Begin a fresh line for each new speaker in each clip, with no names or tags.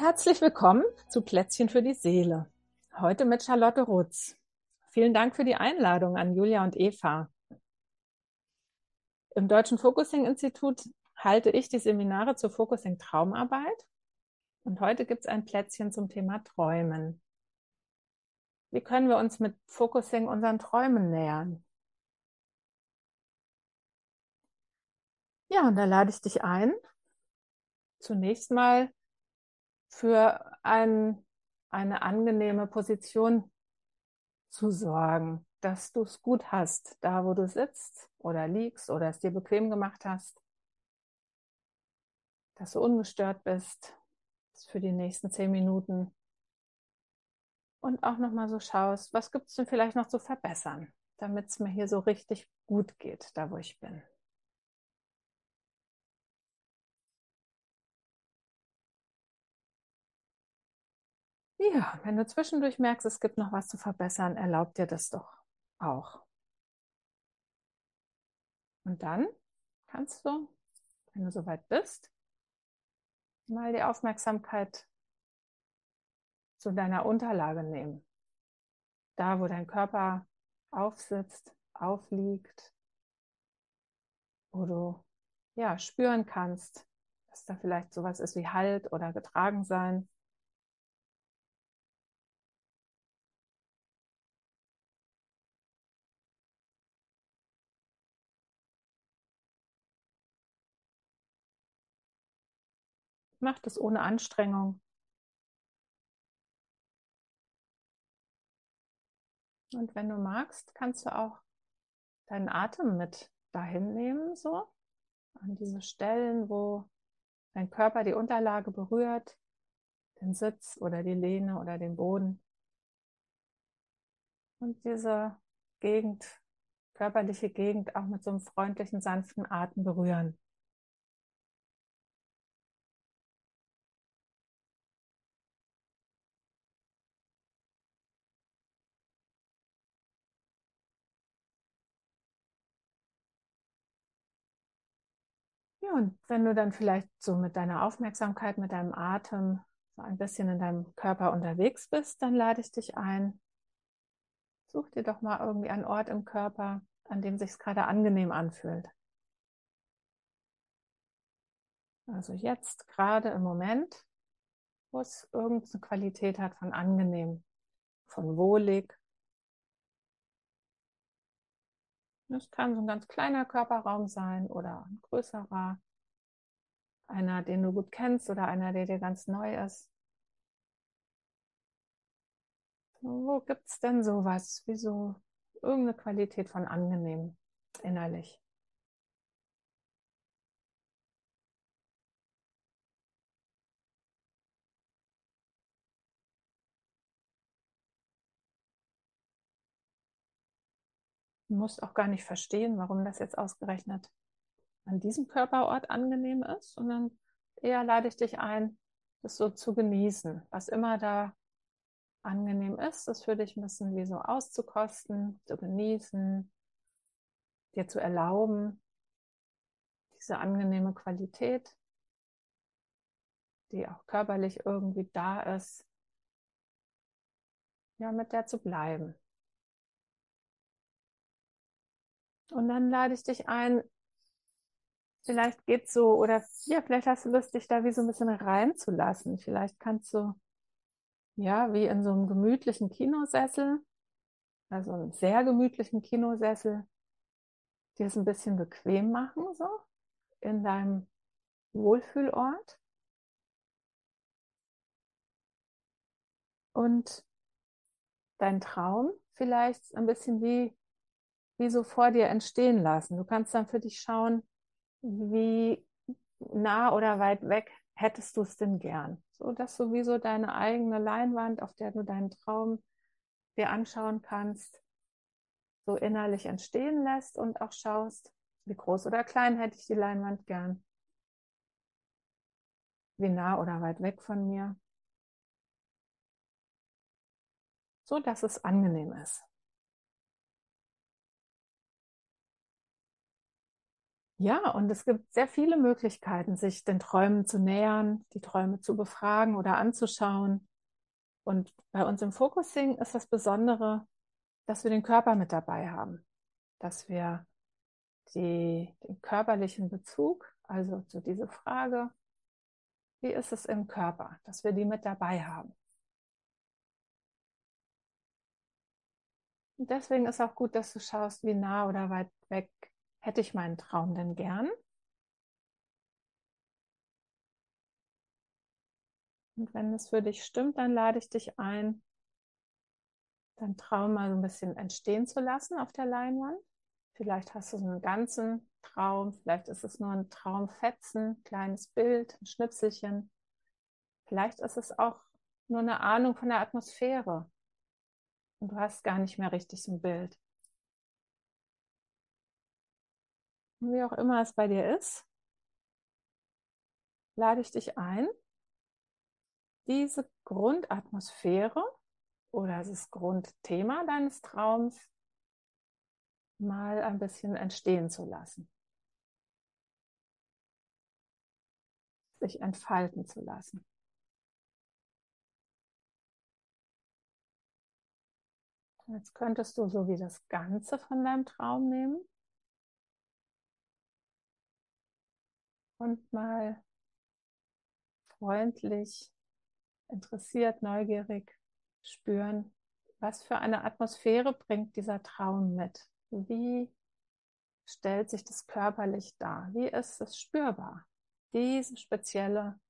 Herzlich willkommen zu Plätzchen für die Seele. Heute mit Charlotte Rutz. Vielen Dank für die Einladung an Julia und Eva. Im Deutschen Focusing Institut halte ich die Seminare zur Focusing Traumarbeit und heute gibt es ein Plätzchen zum Thema Träumen. Wie können wir uns mit Focusing unseren Träumen nähern? Ja, und da lade ich dich ein, zunächst mal für ein, eine angenehme Position zu sorgen, dass du es gut hast, da wo du sitzt oder liegst oder es dir bequem gemacht hast, dass du ungestört bist für die nächsten zehn Minuten und auch nochmal so schaust, was gibt es denn vielleicht noch zu verbessern, damit es mir hier so richtig gut geht, da wo ich bin. Ja, wenn du zwischendurch merkst, es gibt noch was zu verbessern, erlaub dir das doch auch. Und dann kannst du, wenn du soweit bist, mal die Aufmerksamkeit zu deiner Unterlage nehmen. Da, wo dein Körper aufsitzt, aufliegt, wo du ja spüren kannst, dass da vielleicht sowas ist wie Halt oder getragen sein. Mach das ohne Anstrengung. Und wenn du magst, kannst du auch deinen Atem mit dahin nehmen, so an diese Stellen, wo dein Körper die Unterlage berührt, den Sitz oder die Lehne oder den Boden. Und diese Gegend, körperliche Gegend auch mit so einem freundlichen, sanften Atem berühren. Und wenn du dann vielleicht so mit deiner Aufmerksamkeit, mit deinem Atem so ein bisschen in deinem Körper unterwegs bist, dann lade ich dich ein. Such dir doch mal irgendwie einen Ort im Körper, an dem sich gerade angenehm anfühlt. Also jetzt gerade im Moment, wo es irgendeine Qualität hat von angenehm, von wohlig, Das kann so ein ganz kleiner Körperraum sein oder ein größerer. Einer, den du gut kennst oder einer, der dir ganz neu ist. Wo gibt es denn sowas? Wie so irgendeine Qualität von angenehm innerlich? Musst auch gar nicht verstehen, warum das jetzt ausgerechnet an diesem Körperort angenehm ist, sondern eher lade ich dich ein, das so zu genießen. Was immer da angenehm ist, das für dich ein bisschen wie so auszukosten, zu genießen, dir zu erlauben, diese angenehme Qualität, die auch körperlich irgendwie da ist, ja, mit der zu bleiben. Und dann lade ich dich ein, vielleicht geht's so, oder ja, vielleicht hast du Lust, dich da wie so ein bisschen reinzulassen. Vielleicht kannst du, ja, wie in so einem gemütlichen Kinosessel, also einem sehr gemütlichen Kinosessel, dir es ein bisschen bequem machen, so, in deinem Wohlfühlort. Und dein Traum vielleicht ein bisschen wie wie so vor dir entstehen lassen. Du kannst dann für dich schauen, wie nah oder weit weg hättest du es denn gern. So dass du wie so deine eigene Leinwand, auf der du deinen Traum dir anschauen kannst, so innerlich entstehen lässt und auch schaust, wie groß oder klein hätte ich die Leinwand gern. Wie nah oder weit weg von mir. So dass es angenehm ist. Ja, und es gibt sehr viele Möglichkeiten, sich den Träumen zu nähern, die Träume zu befragen oder anzuschauen. Und bei uns im Focusing ist das Besondere, dass wir den Körper mit dabei haben, dass wir die, den körperlichen Bezug, also zu dieser Frage, wie ist es im Körper, dass wir die mit dabei haben. Und deswegen ist auch gut, dass du schaust, wie nah oder weit weg hätte ich meinen Traum denn gern. Und wenn es für dich stimmt, dann lade ich dich ein, deinen Traum mal so ein bisschen entstehen zu lassen auf der Leinwand. Vielleicht hast du so einen ganzen Traum, vielleicht ist es nur ein Traumfetzen, kleines Bild, ein Schnipselchen. Vielleicht ist es auch nur eine Ahnung von der Atmosphäre. Und du hast gar nicht mehr richtig so ein Bild. Wie auch immer es bei dir ist, lade ich dich ein, diese Grundatmosphäre oder das Grundthema deines Traums mal ein bisschen entstehen zu lassen. Sich entfalten zu lassen. Jetzt könntest du so wie das Ganze von deinem Traum nehmen und mal freundlich, interessiert, neugierig spüren, was für eine Atmosphäre bringt dieser Traum mit? Wie stellt sich das körperlich dar? Wie ist es spürbar? Diese spezielle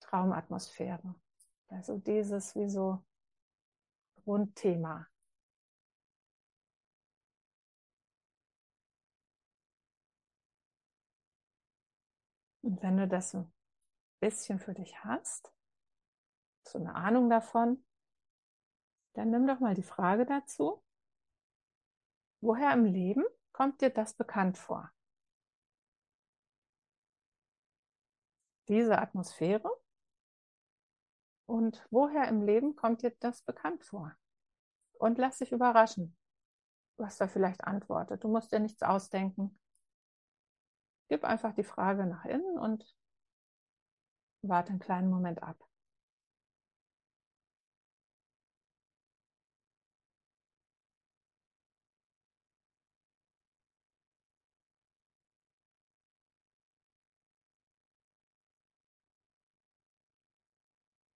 Traumatmosphäre. Also dieses wie so Grundthema. Und wenn du das ein bisschen für dich hast, so eine Ahnung davon, dann nimm doch mal die Frage dazu, woher im Leben kommt dir das bekannt vor? Diese Atmosphäre? Und woher im Leben kommt dir das bekannt vor? Und lass dich überraschen, was da vielleicht antwortet. Du musst dir nichts ausdenken. Gib einfach die Frage nach innen und warte einen kleinen Moment ab.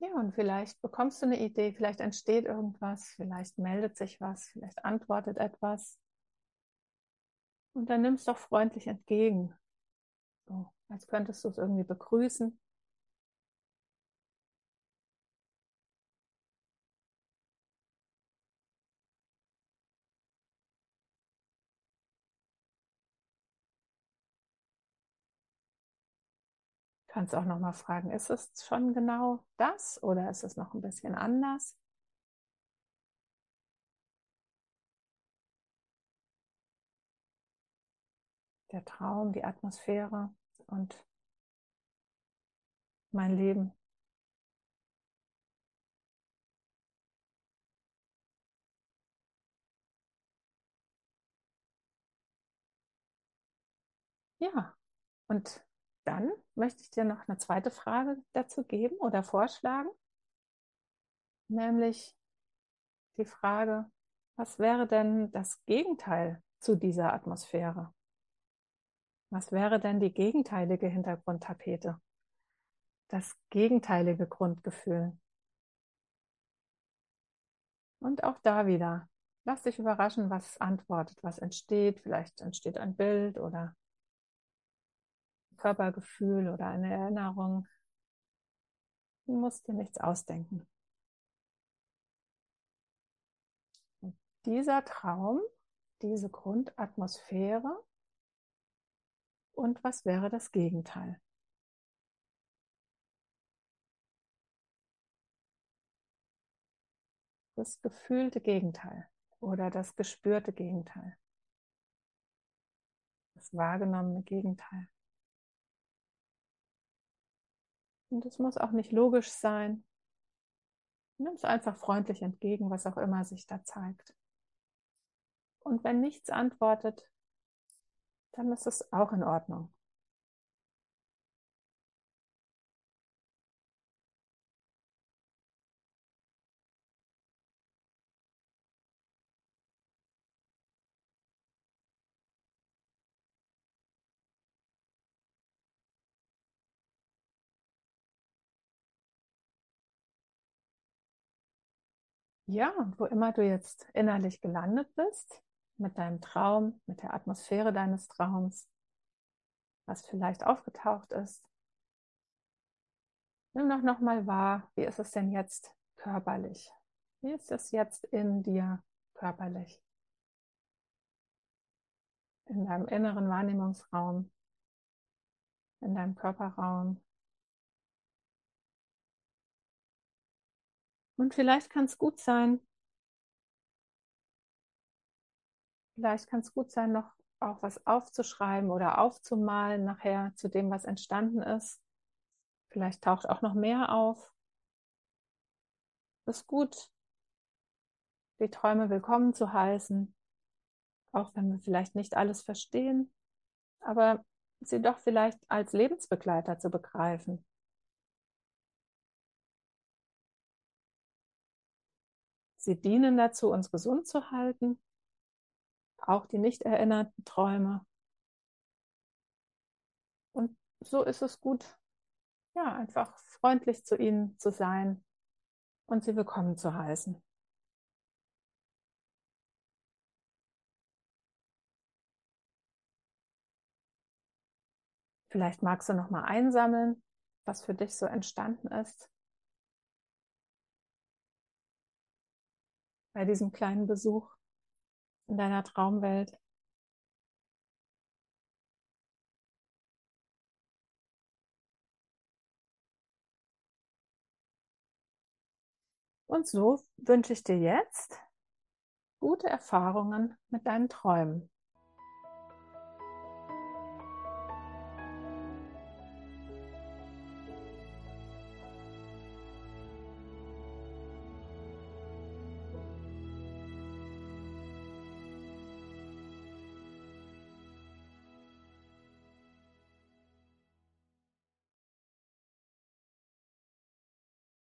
Ja, und vielleicht bekommst du eine Idee, vielleicht entsteht irgendwas, vielleicht meldet sich was, vielleicht antwortet etwas. Und dann nimm es doch freundlich entgegen. So, als könntest du es irgendwie begrüßen. Kannst auch noch mal fragen, ist es schon genau das oder ist es noch ein bisschen anders? Der Traum, die Atmosphäre und mein Leben. Ja, und dann möchte ich dir noch eine zweite Frage dazu geben oder vorschlagen, nämlich die Frage, was wäre denn das Gegenteil zu dieser Atmosphäre? Was wäre denn die gegenteilige Hintergrundtapete? Das gegenteilige Grundgefühl. Und auch da wieder, lass dich überraschen, was antwortet, was entsteht. Vielleicht entsteht ein Bild oder ein Körpergefühl oder eine Erinnerung. Du musst dir nichts ausdenken. Und dieser Traum, diese Grundatmosphäre und was wäre das Gegenteil? Das gefühlte Gegenteil oder das gespürte Gegenteil. Das wahrgenommene Gegenteil. Und es muss auch nicht logisch sein. Nimm es einfach freundlich entgegen, was auch immer sich da zeigt. Und wenn nichts antwortet, dann ist es auch in Ordnung. Ja, wo immer du jetzt innerlich gelandet bist, mit deinem Traum, mit der Atmosphäre deines Traums, was vielleicht aufgetaucht ist, nimm doch nochmal wahr, wie ist es denn jetzt körperlich? Wie ist es jetzt in dir körperlich? In deinem inneren Wahrnehmungsraum, in deinem Körperraum, Und vielleicht kann es gut sein, vielleicht kann es gut sein, noch auch was aufzuschreiben oder aufzumalen nachher zu dem, was entstanden ist. Vielleicht taucht auch noch mehr auf. Es ist gut, die Träume willkommen zu heißen, auch wenn wir vielleicht nicht alles verstehen, aber sie doch vielleicht als Lebensbegleiter zu begreifen. Sie dienen dazu, uns gesund zu halten, auch die nicht erinnerten Träume. Und so ist es gut, ja, einfach freundlich zu ihnen zu sein und sie willkommen zu heißen. Vielleicht magst du noch mal einsammeln, was für dich so entstanden ist. bei diesem kleinen Besuch in deiner Traumwelt. Und so wünsche ich dir jetzt gute Erfahrungen mit deinen Träumen.